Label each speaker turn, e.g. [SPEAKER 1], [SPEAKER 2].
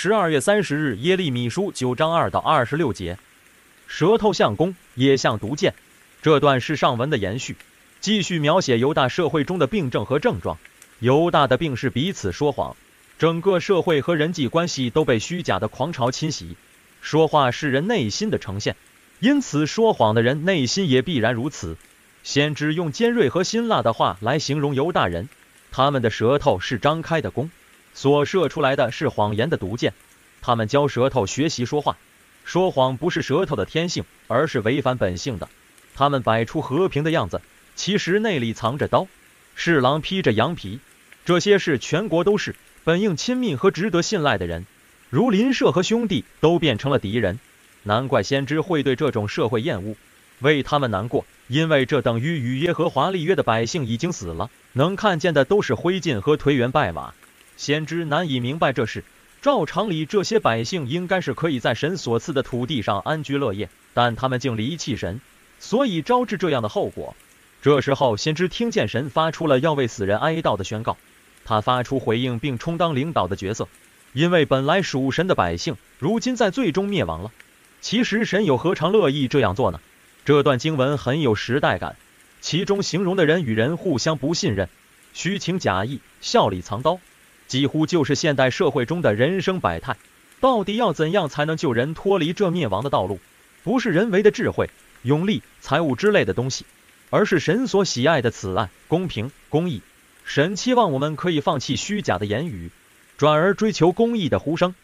[SPEAKER 1] 十二月三十日，耶利米书九章二到二十六节。舌头像弓，也像毒箭。这段是上文的延续，继续描写犹大社会中的病症和症状。犹大的病是彼此说谎，整个社会和人际关系都被虚假的狂潮侵袭。说话是人内心的呈现，因此说谎的人内心也必然如此。先知用尖锐和辛辣的话来形容犹大人，他们的舌头是张开的弓，所射出来的是谎言的毒箭。他们教舌头学习说话，说谎不是舌头的天性，而是违反本性的。他们摆出和平的样子，其实内里藏着刀，是狼披着羊皮。这些事全国都是本应亲密和值得信赖的人，如邻舍和兄弟都变成了敌人。难怪先知会对这种社会厌恶，为他们难过。因为这等于与耶和华立约的百姓已经死了，能看见的都是灰烬和颓垣败瓦。先知难以明白这事。照常理，这些百姓应该是可以在神所赐的土地上安居乐业，但他们竟离弃神，所以招致这样的后果。这时候，先知听见神发出了要为死人哀悼的宣告，他发出回应，并充当领导的角色，因为本来属神的百姓，如今在最终灭亡了。其实神又何尝乐意这样做呢？这段经文很有时代感，其中形容的人与人互相不信任，虚情假意，笑里藏刀，几乎就是现代社会中的人生百态。到底要怎样才能救人脱离这灭亡的道路？不是人为的智慧、勇力、财物之类的东西，而是神所喜爱的此案、公平、公义。神期望我们可以放弃虚假的言语，转而追求公义的呼声。